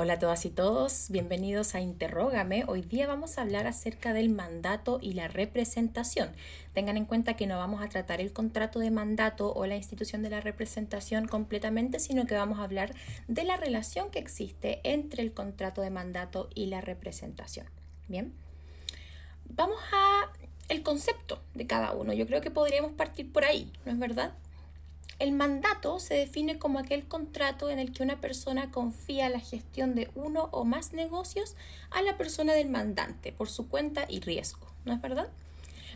Hola a todas y todos, bienvenidos a Interrógame. Hoy día vamos a hablar acerca del mandato y la representación. Tengan en cuenta que no vamos a tratar el contrato de mandato o la institución de la representación completamente, sino que vamos a hablar de la relación que existe entre el contrato de mandato y la representación. Bien, vamos a el concepto de cada uno. Yo creo que podríamos partir por ahí, ¿no es verdad? El mandato se define como aquel contrato en el que una persona confía la gestión de uno o más negocios a la persona del mandante por su cuenta y riesgo, ¿no es verdad?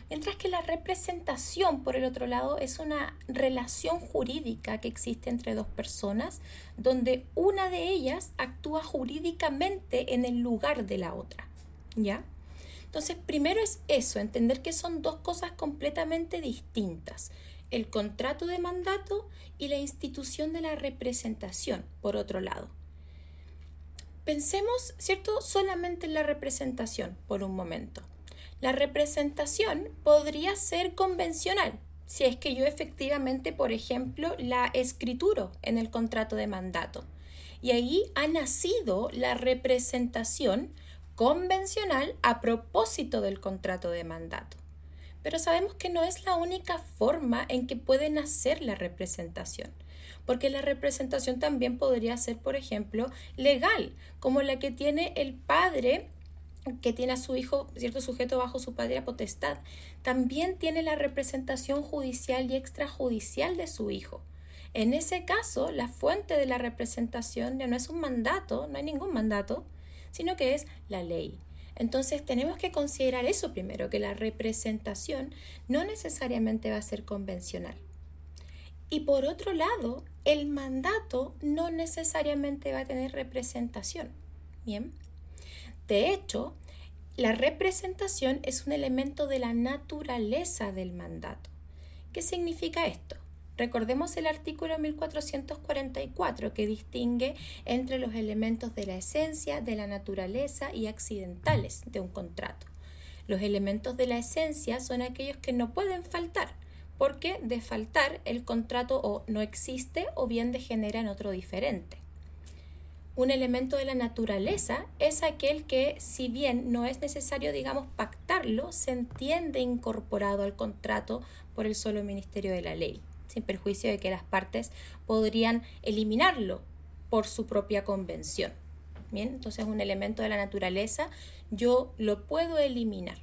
Mientras que la representación, por el otro lado, es una relación jurídica que existe entre dos personas donde una de ellas actúa jurídicamente en el lugar de la otra, ¿ya? Entonces, primero es eso, entender que son dos cosas completamente distintas el contrato de mandato y la institución de la representación, por otro lado. Pensemos, ¿cierto?, solamente en la representación por un momento. La representación podría ser convencional, si es que yo efectivamente, por ejemplo, la escrituro en el contrato de mandato. Y ahí ha nacido la representación convencional a propósito del contrato de mandato. Pero sabemos que no es la única forma en que puede nacer la representación, porque la representación también podría ser, por ejemplo, legal, como la que tiene el padre que tiene a su hijo, cierto sujeto bajo su patria potestad, también tiene la representación judicial y extrajudicial de su hijo. En ese caso, la fuente de la representación ya no es un mandato, no hay ningún mandato, sino que es la ley. Entonces tenemos que considerar eso primero, que la representación no necesariamente va a ser convencional. Y por otro lado, el mandato no necesariamente va a tener representación. Bien. De hecho, la representación es un elemento de la naturaleza del mandato. ¿Qué significa esto? Recordemos el artículo 1444 que distingue entre los elementos de la esencia, de la naturaleza y accidentales de un contrato. Los elementos de la esencia son aquellos que no pueden faltar, porque de faltar el contrato o no existe o bien degenera en otro diferente. Un elemento de la naturaleza es aquel que, si bien no es necesario, digamos, pactarlo, se entiende incorporado al contrato por el solo Ministerio de la Ley sin perjuicio de que las partes podrían eliminarlo por su propia convención. Bien, entonces un elemento de la naturaleza yo lo puedo eliminar.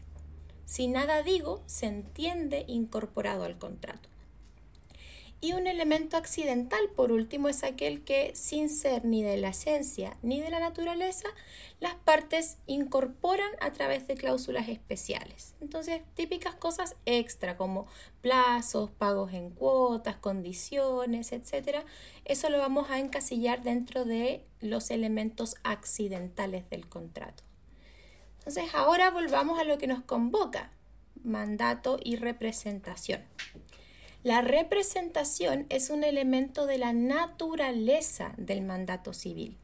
Si nada digo, se entiende incorporado al contrato. Y un elemento accidental, por último, es aquel que, sin ser ni de la esencia ni de la naturaleza, las partes incorporan a través de cláusulas especiales. Entonces, típicas cosas extra como plazos, pagos en cuotas, condiciones, etc. Eso lo vamos a encasillar dentro de los elementos accidentales del contrato. Entonces, ahora volvamos a lo que nos convoca, mandato y representación. La representación es un elemento de la naturaleza del mandato civil.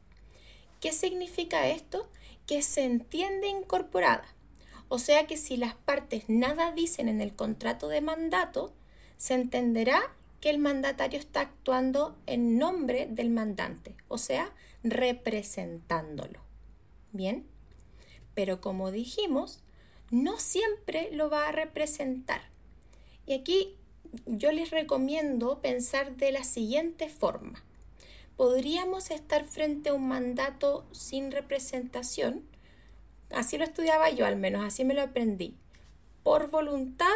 ¿Qué significa esto? Que se entiende incorporada. O sea que si las partes nada dicen en el contrato de mandato, se entenderá que el mandatario está actuando en nombre del mandante, o sea, representándolo. Bien, pero como dijimos, no siempre lo va a representar. Y aquí yo les recomiendo pensar de la siguiente forma. Podríamos estar frente a un mandato sin representación, así lo estudiaba yo al menos, así me lo aprendí, por voluntad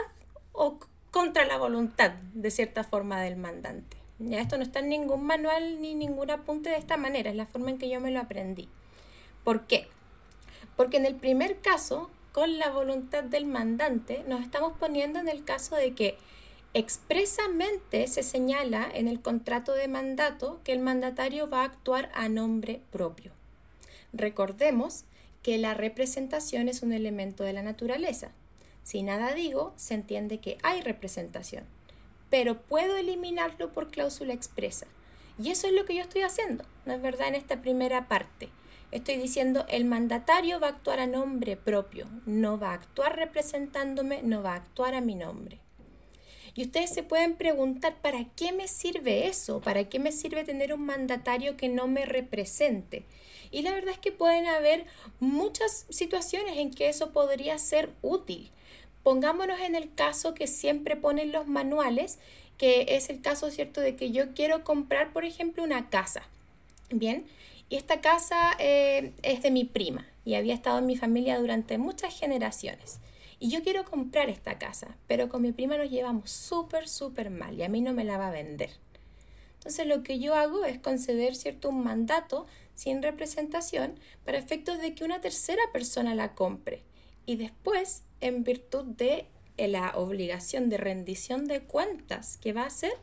o contra la voluntad de cierta forma del mandante. Ya esto no está en ningún manual ni ningún apunte de esta manera, es la forma en que yo me lo aprendí. ¿Por qué? Porque en el primer caso, con la voluntad del mandante, nos estamos poniendo en el caso de que Expresamente se señala en el contrato de mandato que el mandatario va a actuar a nombre propio. Recordemos que la representación es un elemento de la naturaleza. Si nada digo, se entiende que hay representación, pero puedo eliminarlo por cláusula expresa. Y eso es lo que yo estoy haciendo, ¿no es verdad? En esta primera parte. Estoy diciendo el mandatario va a actuar a nombre propio, no va a actuar representándome, no va a actuar a mi nombre. Y ustedes se pueden preguntar, ¿para qué me sirve eso? ¿Para qué me sirve tener un mandatario que no me represente? Y la verdad es que pueden haber muchas situaciones en que eso podría ser útil. Pongámonos en el caso que siempre ponen los manuales, que es el caso, ¿cierto?, de que yo quiero comprar, por ejemplo, una casa. Bien, y esta casa eh, es de mi prima y había estado en mi familia durante muchas generaciones. Y yo quiero comprar esta casa, pero con mi prima nos llevamos súper, súper mal y a mí no me la va a vender. Entonces lo que yo hago es conceder cierto un mandato sin representación para efectos de que una tercera persona la compre y después en virtud de la obligación de rendición de cuentas que va a hacer,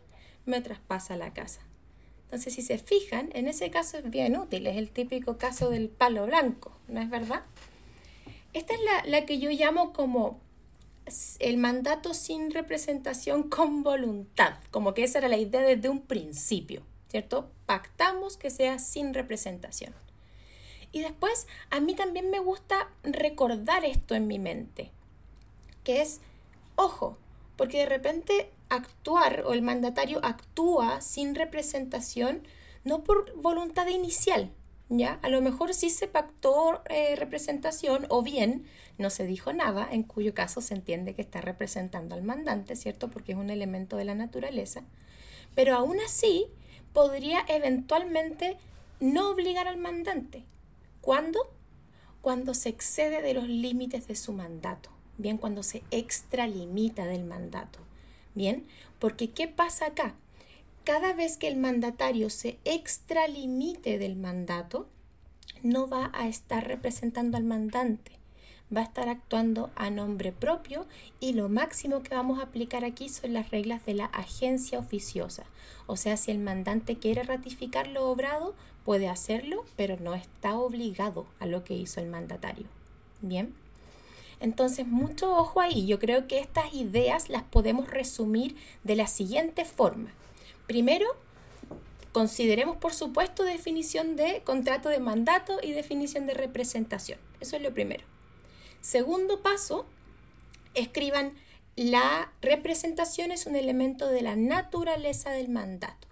me traspasa la casa. Entonces, si se fijan, en ese caso es bien útil, es el típico caso del palo blanco, ¿no es verdad? Esta es la, la que yo llamo como el mandato sin representación con voluntad, como que esa era la idea desde un principio, ¿cierto? Pactamos que sea sin representación. Y después, a mí también me gusta recordar esto en mi mente, que es, ojo, porque de repente actuar o el mandatario actúa sin representación, no por voluntad inicial, ¿ya? A lo mejor sí se pactó eh, representación o bien no se dijo nada, en cuyo caso se entiende que está representando al mandante, ¿cierto? Porque es un elemento de la naturaleza. Pero aún así podría eventualmente no obligar al mandante. ¿Cuándo? Cuando se excede de los límites de su mandato bien cuando se extralimita del mandato. Bien, porque ¿qué pasa acá? Cada vez que el mandatario se extralimite del mandato, no va a estar representando al mandante, va a estar actuando a nombre propio y lo máximo que vamos a aplicar aquí son las reglas de la agencia oficiosa. O sea, si el mandante quiere ratificar lo obrado, puede hacerlo, pero no está obligado a lo que hizo el mandatario. Bien. Entonces, mucho ojo ahí. Yo creo que estas ideas las podemos resumir de la siguiente forma. Primero, consideremos, por supuesto, definición de contrato de mandato y definición de representación. Eso es lo primero. Segundo paso, escriban la representación es un elemento de la naturaleza del mandato.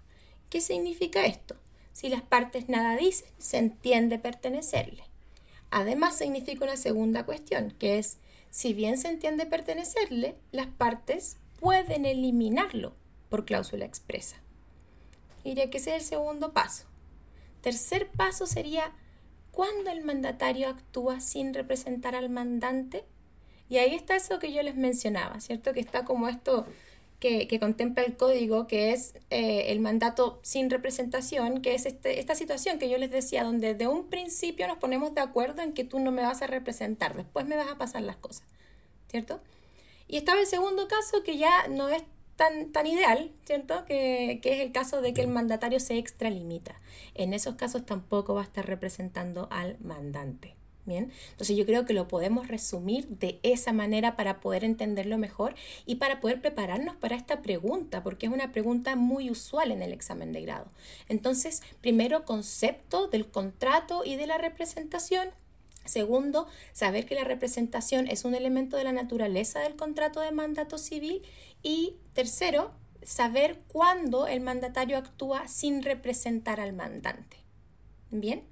¿Qué significa esto? Si las partes nada dicen, se entiende pertenecerle. Además significa una segunda cuestión, que es, si bien se entiende pertenecerle, las partes pueden eliminarlo por cláusula expresa. Diría que ese es el segundo paso. Tercer paso sería cuando el mandatario actúa sin representar al mandante. Y ahí está eso que yo les mencionaba, ¿cierto? Que está como esto que, contempla el código, que es eh, el mandato sin representación, que es este, esta situación que yo les decía, donde de un principio nos ponemos de acuerdo en que tú no me vas a representar, después me vas a pasar las cosas, ¿cierto? Y estaba el segundo caso que ya no es tan, tan ideal, ¿cierto? Que, que es el caso de que el mandatario se extralimita. En esos casos tampoco va a estar representando al mandante. Bien, entonces yo creo que lo podemos resumir de esa manera para poder entenderlo mejor y para poder prepararnos para esta pregunta, porque es una pregunta muy usual en el examen de grado. Entonces, primero, concepto del contrato y de la representación. Segundo, saber que la representación es un elemento de la naturaleza del contrato de mandato civil. Y tercero, saber cuándo el mandatario actúa sin representar al mandante. Bien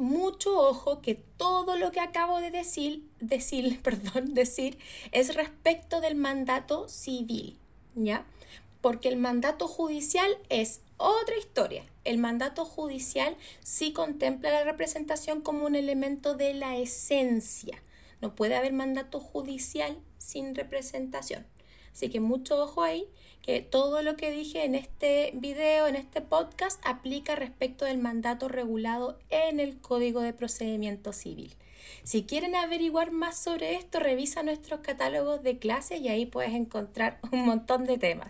mucho ojo que todo lo que acabo de decir, decir, perdón, decir es respecto del mandato civil, ¿ya? Porque el mandato judicial es otra historia. El mandato judicial sí contempla la representación como un elemento de la esencia. No puede haber mandato judicial sin representación. Así que mucho ojo ahí que todo lo que dije en este video, en este podcast, aplica respecto del mandato regulado en el Código de Procedimiento Civil. Si quieren averiguar más sobre esto, revisa nuestros catálogos de clases y ahí puedes encontrar un montón de temas.